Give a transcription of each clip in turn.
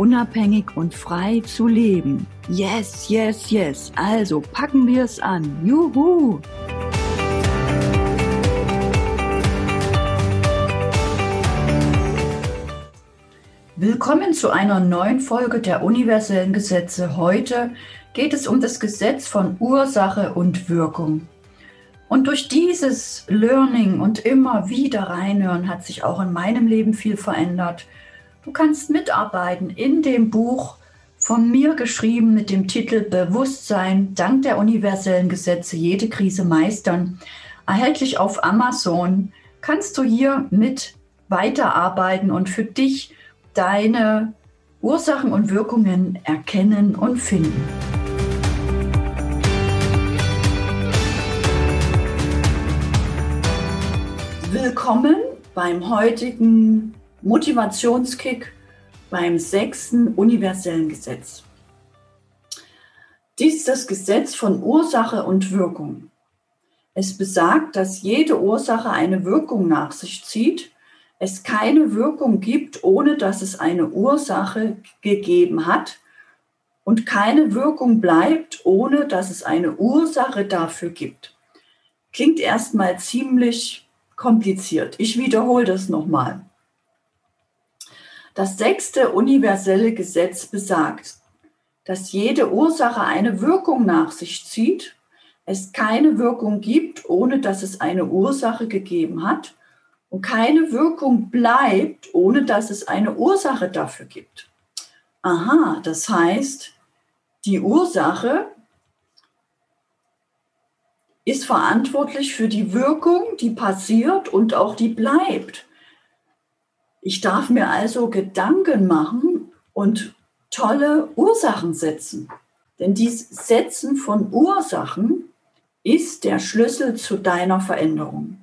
unabhängig und frei zu leben. Yes, yes, yes. Also packen wir es an. Juhu! Willkommen zu einer neuen Folge der universellen Gesetze. Heute geht es um das Gesetz von Ursache und Wirkung. Und durch dieses Learning und immer wieder reinhören hat sich auch in meinem Leben viel verändert. Du kannst mitarbeiten in dem Buch von mir geschrieben mit dem Titel Bewusstsein dank der universellen Gesetze jede Krise meistern. Erhältlich auf Amazon kannst du hier mit weiterarbeiten und für dich deine Ursachen und Wirkungen erkennen und finden. Willkommen beim heutigen Motivationskick beim sechsten universellen Gesetz. Dies ist das Gesetz von Ursache und Wirkung. Es besagt, dass jede Ursache eine Wirkung nach sich zieht, es keine Wirkung gibt, ohne dass es eine Ursache gegeben hat und keine Wirkung bleibt, ohne dass es eine Ursache dafür gibt. Klingt erstmal ziemlich kompliziert. Ich wiederhole das nochmal. Das sechste universelle Gesetz besagt, dass jede Ursache eine Wirkung nach sich zieht, es keine Wirkung gibt, ohne dass es eine Ursache gegeben hat und keine Wirkung bleibt, ohne dass es eine Ursache dafür gibt. Aha, das heißt, die Ursache ist verantwortlich für die Wirkung, die passiert und auch die bleibt. Ich darf mir also Gedanken machen und tolle Ursachen setzen. Denn dies Setzen von Ursachen ist der Schlüssel zu deiner Veränderung.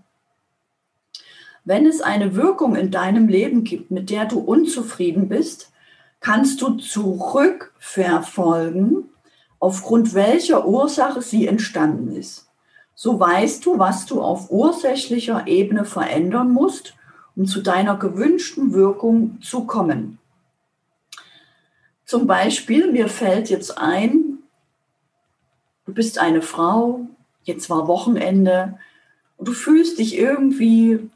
Wenn es eine Wirkung in deinem Leben gibt, mit der du unzufrieden bist, kannst du zurückverfolgen, aufgrund welcher Ursache sie entstanden ist. So weißt du, was du auf ursächlicher Ebene verändern musst um zu deiner gewünschten Wirkung zu kommen. Zum Beispiel, mir fällt jetzt ein, du bist eine Frau, jetzt war Wochenende und du fühlst dich irgendwie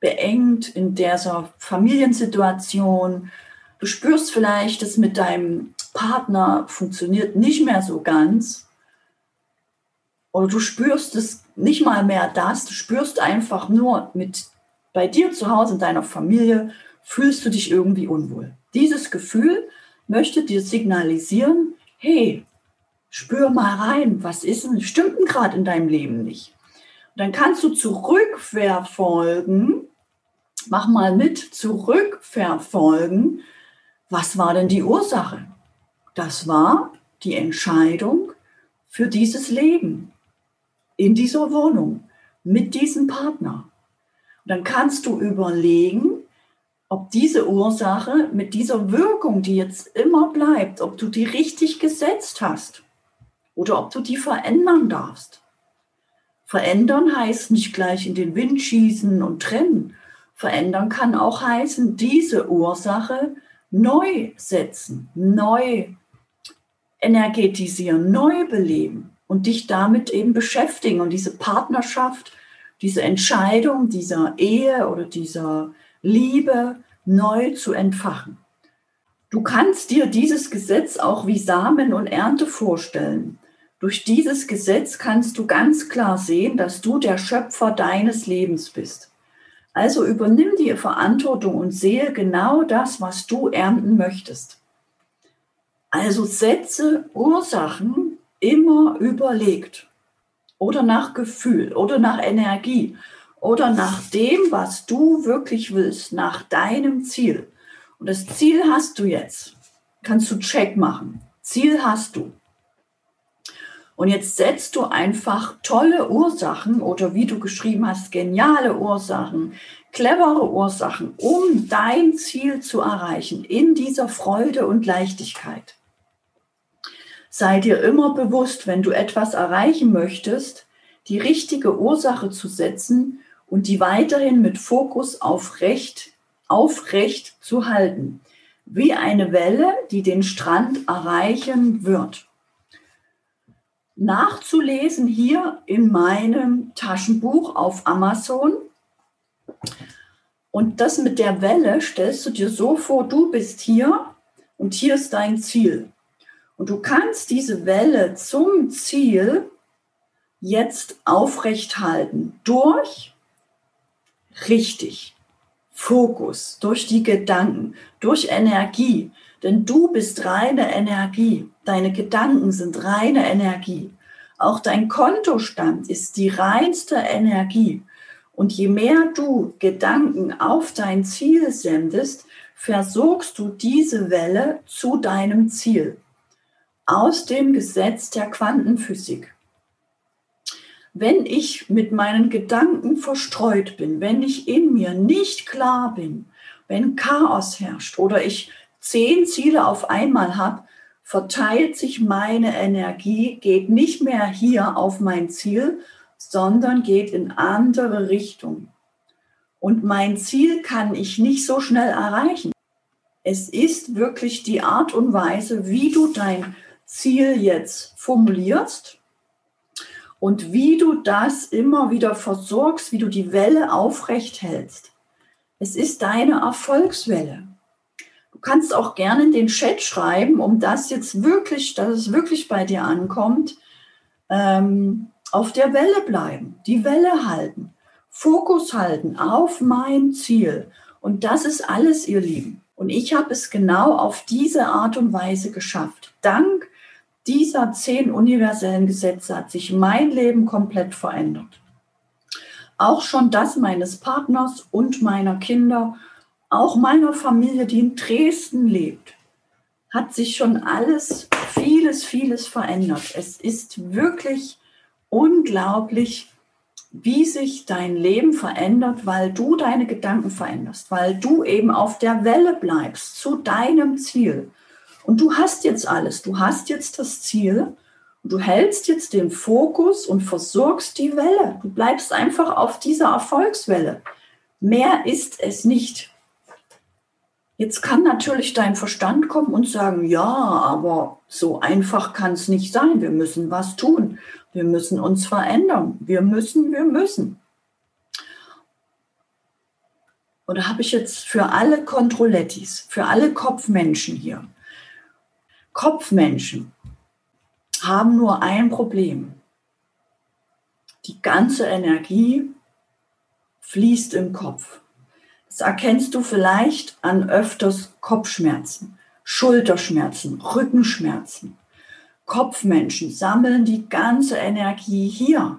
beengt in dieser Familiensituation. Du spürst vielleicht, dass mit deinem Partner funktioniert nicht mehr so ganz. Oder du spürst es nicht mal mehr das, du spürst einfach nur mit bei dir zu Hause in deiner Familie fühlst du dich irgendwie unwohl. Dieses Gefühl möchte dir signalisieren, hey, spür mal rein, was ist denn, stimmt denn gerade in deinem Leben nicht? Und dann kannst du zurückverfolgen, mach mal mit, zurückverfolgen, was war denn die Ursache? Das war die Entscheidung für dieses Leben in dieser Wohnung mit diesem Partner dann kannst du überlegen, ob diese Ursache mit dieser Wirkung, die jetzt immer bleibt, ob du die richtig gesetzt hast oder ob du die verändern darfst. Verändern heißt nicht gleich in den Wind schießen und trennen. Verändern kann auch heißen, diese Ursache neu setzen, neu energetisieren, neu beleben und dich damit eben beschäftigen und diese Partnerschaft diese Entscheidung dieser Ehe oder dieser Liebe neu zu entfachen. Du kannst dir dieses Gesetz auch wie Samen und Ernte vorstellen. Durch dieses Gesetz kannst du ganz klar sehen, dass du der Schöpfer deines Lebens bist. Also übernimm die Verantwortung und sehe genau das, was du ernten möchtest. Also setze Ursachen immer überlegt oder nach Gefühl oder nach Energie oder nach dem, was du wirklich willst, nach deinem Ziel. Und das Ziel hast du jetzt. Kannst du Check machen. Ziel hast du. Und jetzt setzt du einfach tolle Ursachen oder wie du geschrieben hast, geniale Ursachen, clevere Ursachen, um dein Ziel zu erreichen in dieser Freude und Leichtigkeit. Sei dir immer bewusst, wenn du etwas erreichen möchtest, die richtige Ursache zu setzen und die weiterhin mit Fokus auf Recht, aufrecht zu halten, wie eine Welle, die den Strand erreichen wird nachzulesen hier in meinem Taschenbuch auf Amazon. Und das mit der Welle stellst du dir so vor, du bist hier und hier ist dein Ziel. Und du kannst diese Welle zum Ziel jetzt aufrecht halten durch richtig Fokus, durch die Gedanken, durch Energie. Denn du bist reine Energie. Deine Gedanken sind reine Energie. Auch dein Kontostand ist die reinste Energie. Und je mehr du Gedanken auf dein Ziel sendest, versorgst du diese Welle zu deinem Ziel. Aus dem Gesetz der Quantenphysik. Wenn ich mit meinen Gedanken verstreut bin, wenn ich in mir nicht klar bin, wenn Chaos herrscht oder ich zehn Ziele auf einmal habe, verteilt sich meine Energie, geht nicht mehr hier auf mein Ziel, sondern geht in andere Richtung. Und mein Ziel kann ich nicht so schnell erreichen. Es ist wirklich die Art und Weise, wie du dein Ziel jetzt formulierst und wie du das immer wieder versorgst, wie du die Welle aufrecht hältst. Es ist deine Erfolgswelle kannst auch gerne in den Chat schreiben, um das jetzt wirklich, dass es wirklich bei dir ankommt, ähm, auf der Welle bleiben, die Welle halten, Fokus halten auf mein Ziel. Und das ist alles, ihr Lieben. Und ich habe es genau auf diese Art und Weise geschafft. Dank dieser zehn universellen Gesetze hat sich mein Leben komplett verändert. Auch schon das meines Partners und meiner Kinder auch meiner Familie, die in Dresden lebt, hat sich schon alles, vieles, vieles verändert. Es ist wirklich unglaublich, wie sich dein Leben verändert, weil du deine Gedanken veränderst, weil du eben auf der Welle bleibst zu deinem Ziel. Und du hast jetzt alles, du hast jetzt das Ziel und du hältst jetzt den Fokus und versorgst die Welle. Du bleibst einfach auf dieser Erfolgswelle. Mehr ist es nicht. Jetzt kann natürlich dein Verstand kommen und sagen, ja, aber so einfach kann es nicht sein. Wir müssen was tun. Wir müssen uns verändern. Wir müssen, wir müssen. Da habe ich jetzt für alle Kontrollettis, für alle Kopfmenschen hier. Kopfmenschen haben nur ein Problem. Die ganze Energie fließt im Kopf. Das erkennst du vielleicht an öfters Kopfschmerzen, Schulterschmerzen, Rückenschmerzen. Kopfmenschen sammeln die ganze Energie hier.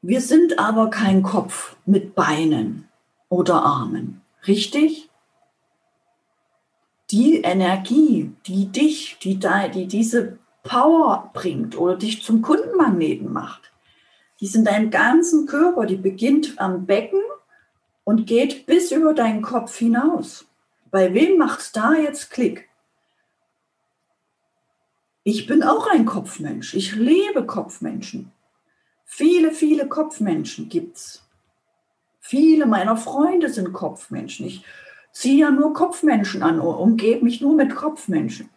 Wir sind aber kein Kopf mit Beinen oder Armen, richtig? Die Energie, die dich, die, die diese Power bringt oder dich zum Kundenmagneten macht, die ist in deinem ganzen Körper, die beginnt am Becken und geht bis über deinen Kopf hinaus. Bei wem macht's da jetzt Klick? Ich bin auch ein Kopfmensch. Ich liebe Kopfmenschen. Viele, viele Kopfmenschen gibt's. Viele meiner Freunde sind Kopfmenschen. Ich ziehe ja nur Kopfmenschen an, umgebe mich nur mit Kopfmenschen.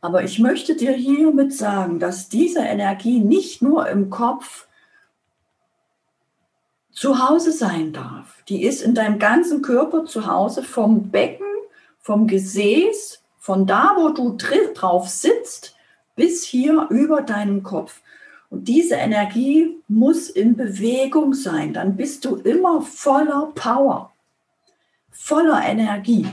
Aber ich möchte dir hiermit sagen, dass diese Energie nicht nur im Kopf zu Hause sein darf. Die ist in deinem ganzen Körper zu Hause, vom Becken, vom Gesäß, von da, wo du drauf sitzt, bis hier über deinen Kopf. Und diese Energie muss in Bewegung sein. Dann bist du immer voller Power, voller Energie.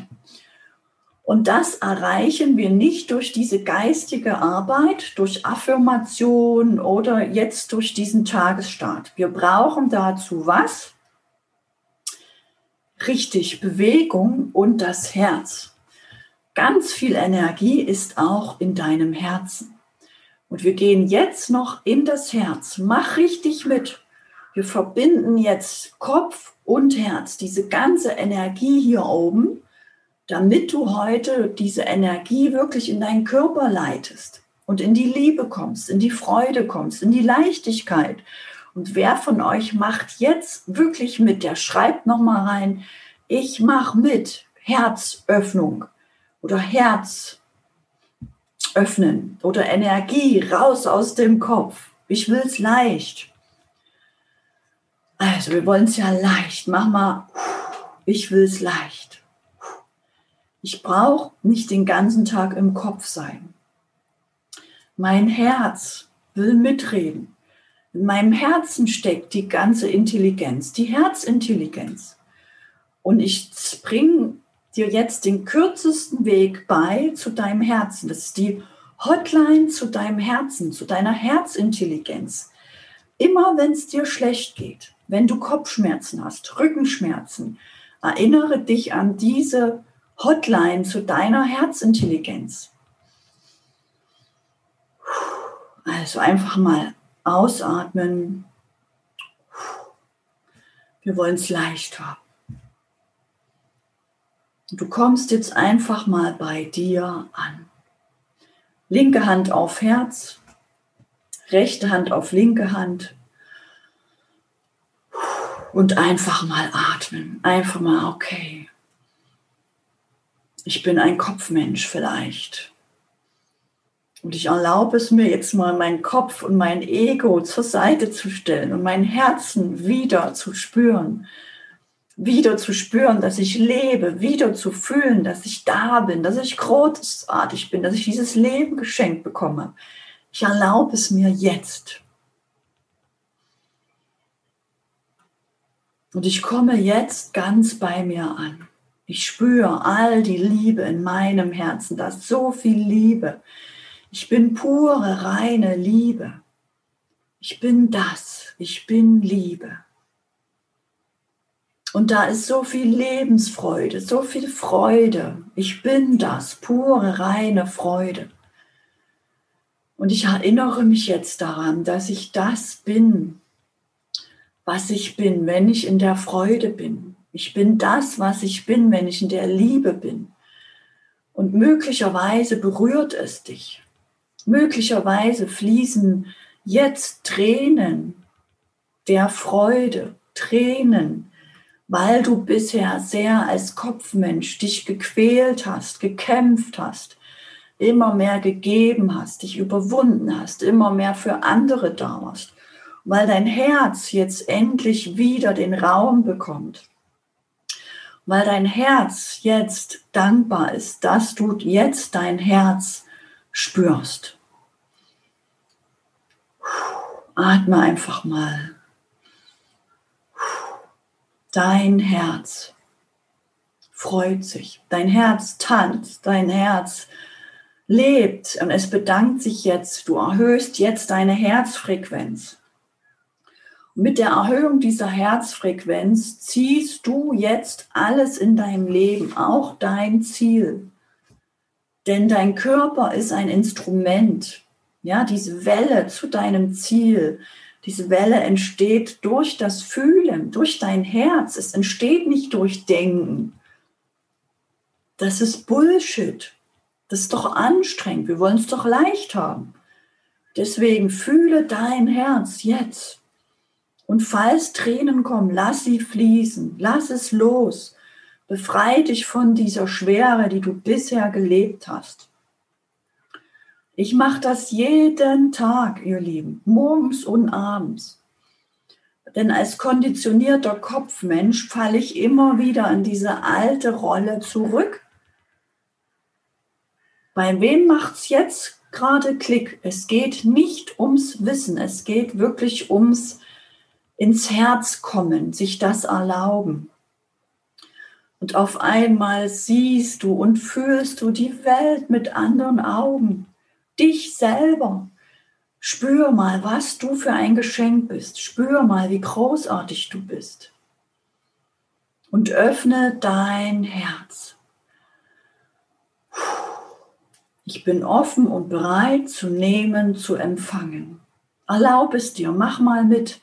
Und das erreichen wir nicht durch diese geistige Arbeit, durch Affirmation oder jetzt durch diesen Tagesstart. Wir brauchen dazu was? Richtig, Bewegung und das Herz. ganz viel Energie ist auch in deinem Herzen. Und wir gehen jetzt noch in das Herz. Mach richtig mit. Wir verbinden jetzt Kopf und Herz, diese ganze Energie hier oben, damit du heute diese Energie wirklich in deinen Körper leitest und in die Liebe kommst, in die Freude kommst, in die Leichtigkeit. Und wer von euch macht jetzt wirklich mit? Der schreibt noch mal rein: Ich mache mit. Herzöffnung oder Herz öffnen oder Energie raus aus dem Kopf. Ich will es leicht. Also wir wollen es ja leicht. Mach mal, ich will es leicht. Ich brauche nicht den ganzen Tag im Kopf sein. Mein Herz will mitreden. In meinem Herzen steckt die ganze Intelligenz, die Herzintelligenz. Und ich bringe dir jetzt den kürzesten Weg bei zu deinem Herzen. Das ist die Hotline zu deinem Herzen, zu deiner Herzintelligenz. Immer wenn es dir schlecht geht, wenn du Kopfschmerzen hast, Rückenschmerzen, erinnere dich an diese Hotline zu deiner Herzintelligenz. Also einfach mal ausatmen. Wir wollen es leicht haben. Du kommst jetzt einfach mal bei dir an. Linke Hand auf Herz, rechte Hand auf linke Hand und einfach mal atmen. Einfach mal, okay. Ich bin ein Kopfmensch vielleicht. Und ich erlaube es mir jetzt mal, meinen Kopf und mein Ego zur Seite zu stellen und mein Herzen wieder zu spüren. Wieder zu spüren, dass ich lebe, wieder zu fühlen, dass ich da bin, dass ich großartig bin, dass ich dieses Leben geschenkt bekomme. Ich erlaube es mir jetzt. Und ich komme jetzt ganz bei mir an. Ich spüre all die Liebe in meinem Herzen, da ist so viel Liebe. Ich bin pure, reine Liebe. Ich bin das. Ich bin Liebe. Und da ist so viel Lebensfreude, so viel Freude. Ich bin das, pure, reine Freude. Und ich erinnere mich jetzt daran, dass ich das bin, was ich bin, wenn ich in der Freude bin. Ich bin das, was ich bin, wenn ich in der Liebe bin. Und möglicherweise berührt es dich. Möglicherweise fließen jetzt Tränen der Freude, Tränen, weil du bisher sehr als Kopfmensch dich gequält hast, gekämpft hast, immer mehr gegeben hast, dich überwunden hast, immer mehr für andere da warst, weil dein Herz jetzt endlich wieder den Raum bekommt, weil dein Herz jetzt dankbar ist, dass du jetzt dein Herz spürst. Atme einfach mal. Dein Herz freut sich, dein Herz tanzt, dein Herz lebt und es bedankt sich jetzt, du erhöhst jetzt deine Herzfrequenz. Mit der Erhöhung dieser Herzfrequenz ziehst du jetzt alles in deinem Leben, auch dein Ziel. Denn dein Körper ist ein Instrument. Ja, diese Welle zu deinem Ziel, diese Welle entsteht durch das Fühlen, durch dein Herz. Es entsteht nicht durch Denken. Das ist Bullshit. Das ist doch anstrengend. Wir wollen es doch leicht haben. Deswegen fühle dein Herz jetzt. Und falls Tränen kommen, lass sie fließen. Lass es los. Befreie dich von dieser Schwere, die du bisher gelebt hast. Ich mache das jeden Tag, ihr Lieben, morgens und abends. Denn als konditionierter Kopfmensch falle ich immer wieder in diese alte Rolle zurück. Bei wem macht es jetzt gerade Klick? Es geht nicht ums Wissen, es geht wirklich ums ins Herz kommen, sich das erlauben. Und auf einmal siehst du und fühlst du die Welt mit anderen Augen, dich selber. Spür mal, was du für ein Geschenk bist. Spür mal, wie großartig du bist. Und öffne dein Herz. Ich bin offen und bereit zu nehmen, zu empfangen. Erlaub es dir, mach mal mit.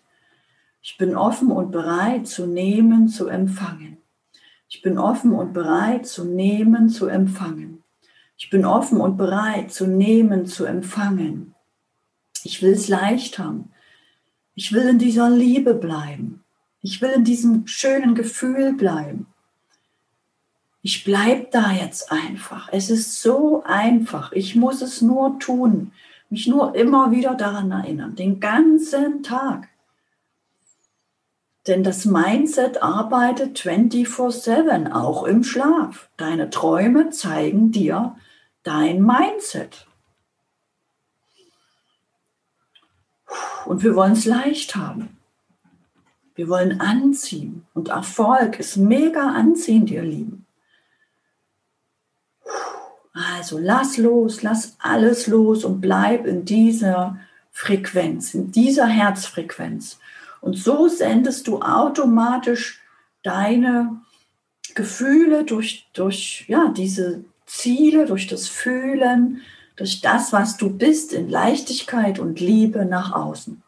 Ich bin offen und bereit zu nehmen, zu empfangen. Ich bin offen und bereit zu nehmen, zu empfangen. Ich bin offen und bereit zu nehmen, zu empfangen. Ich will es leicht haben. Ich will in dieser Liebe bleiben. Ich will in diesem schönen Gefühl bleiben. Ich bleibe da jetzt einfach. Es ist so einfach. Ich muss es nur tun. Mich nur immer wieder daran erinnern. Den ganzen Tag. Denn das Mindset arbeitet 24/7, auch im Schlaf. Deine Träume zeigen dir dein Mindset. Und wir wollen es leicht haben. Wir wollen anziehen. Und Erfolg ist mega anziehend, ihr Lieben. Also lass los, lass alles los und bleib in dieser Frequenz, in dieser Herzfrequenz. Und so sendest du automatisch deine Gefühle durch, durch ja, diese Ziele, durch das Fühlen, durch das, was du bist, in Leichtigkeit und Liebe nach außen.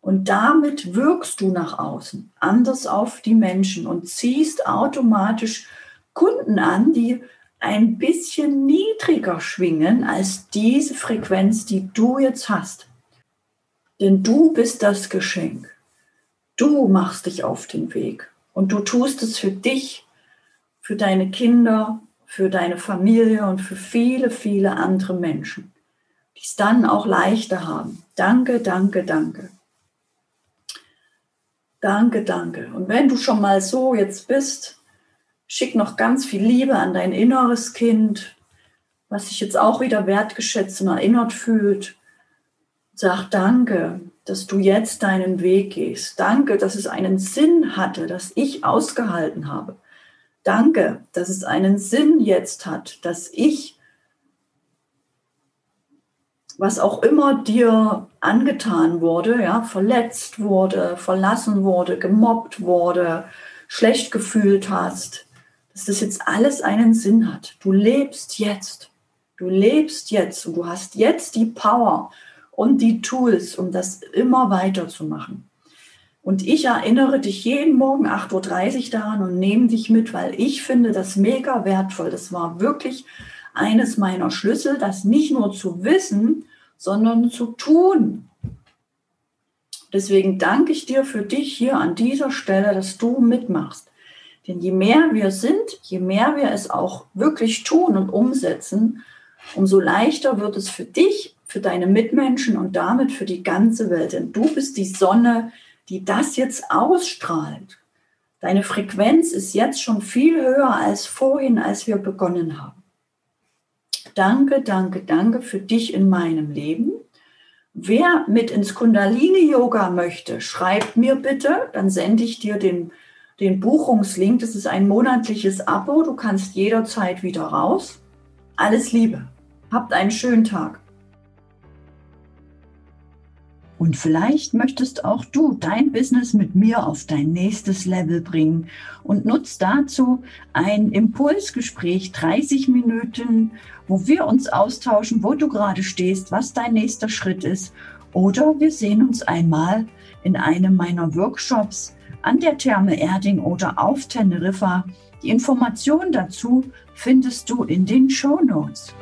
Und damit wirkst du nach außen, anders auf die Menschen und ziehst automatisch Kunden an, die ein bisschen niedriger schwingen als diese Frequenz, die du jetzt hast. Denn du bist das Geschenk. Du machst dich auf den Weg und du tust es für dich, für deine Kinder, für deine Familie und für viele, viele andere Menschen, die es dann auch leichter haben. Danke, danke, danke. Danke, danke. Und wenn du schon mal so jetzt bist, schick noch ganz viel Liebe an dein inneres Kind, was sich jetzt auch wieder wertgeschätzt und erinnert fühlt. Sag danke, dass du jetzt deinen Weg gehst. Danke, dass es einen Sinn hatte, dass ich ausgehalten habe. Danke, dass es einen Sinn jetzt hat, dass ich, was auch immer dir angetan wurde, ja, verletzt wurde, verlassen wurde, gemobbt wurde, schlecht gefühlt hast, dass das jetzt alles einen Sinn hat. Du lebst jetzt. Du lebst jetzt und du hast jetzt die Power und die Tools, um das immer weiterzumachen. Und ich erinnere dich jeden Morgen 8.30 Uhr daran und nehme dich mit, weil ich finde das mega wertvoll. Das war wirklich eines meiner Schlüssel, das nicht nur zu wissen, sondern zu tun. Deswegen danke ich dir für dich hier an dieser Stelle, dass du mitmachst. Denn je mehr wir sind, je mehr wir es auch wirklich tun und umsetzen, umso leichter wird es für dich, für deine Mitmenschen und damit für die ganze Welt. Denn du bist die Sonne, die das jetzt ausstrahlt. Deine Frequenz ist jetzt schon viel höher als vorhin, als wir begonnen haben. Danke, danke, danke für dich in meinem Leben. Wer mit ins Kundalini-Yoga möchte, schreibt mir bitte, dann sende ich dir den, den Buchungslink. Das ist ein monatliches Abo, du kannst jederzeit wieder raus. Alles Liebe. Habt einen schönen Tag. Und vielleicht möchtest auch du dein Business mit mir auf dein nächstes Level bringen und nutzt dazu ein Impulsgespräch 30 Minuten, wo wir uns austauschen, wo du gerade stehst, was dein nächster Schritt ist. Oder wir sehen uns einmal in einem meiner Workshops an der Therme Erding oder auf Teneriffa. Die Informationen dazu findest du in den Show Notes.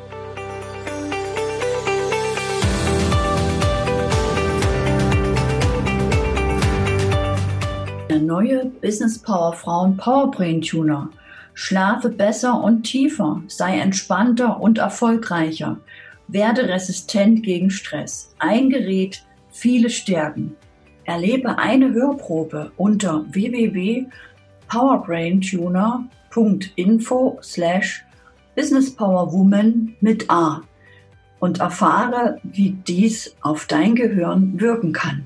Der neue Business Power Frauen Powerbrain Tuner. Schlafe besser und tiefer, sei entspannter und erfolgreicher, werde resistent gegen Stress. Ein Gerät, viele Stärken. Erlebe eine Hörprobe unter www.powerbraintuner.info slash businesspowerwoman mit A und erfahre, wie dies auf dein Gehirn wirken kann.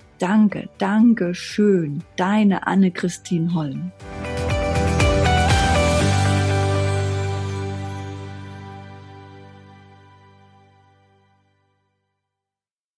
danke, danke schön. Deine Anne-Christine Holm.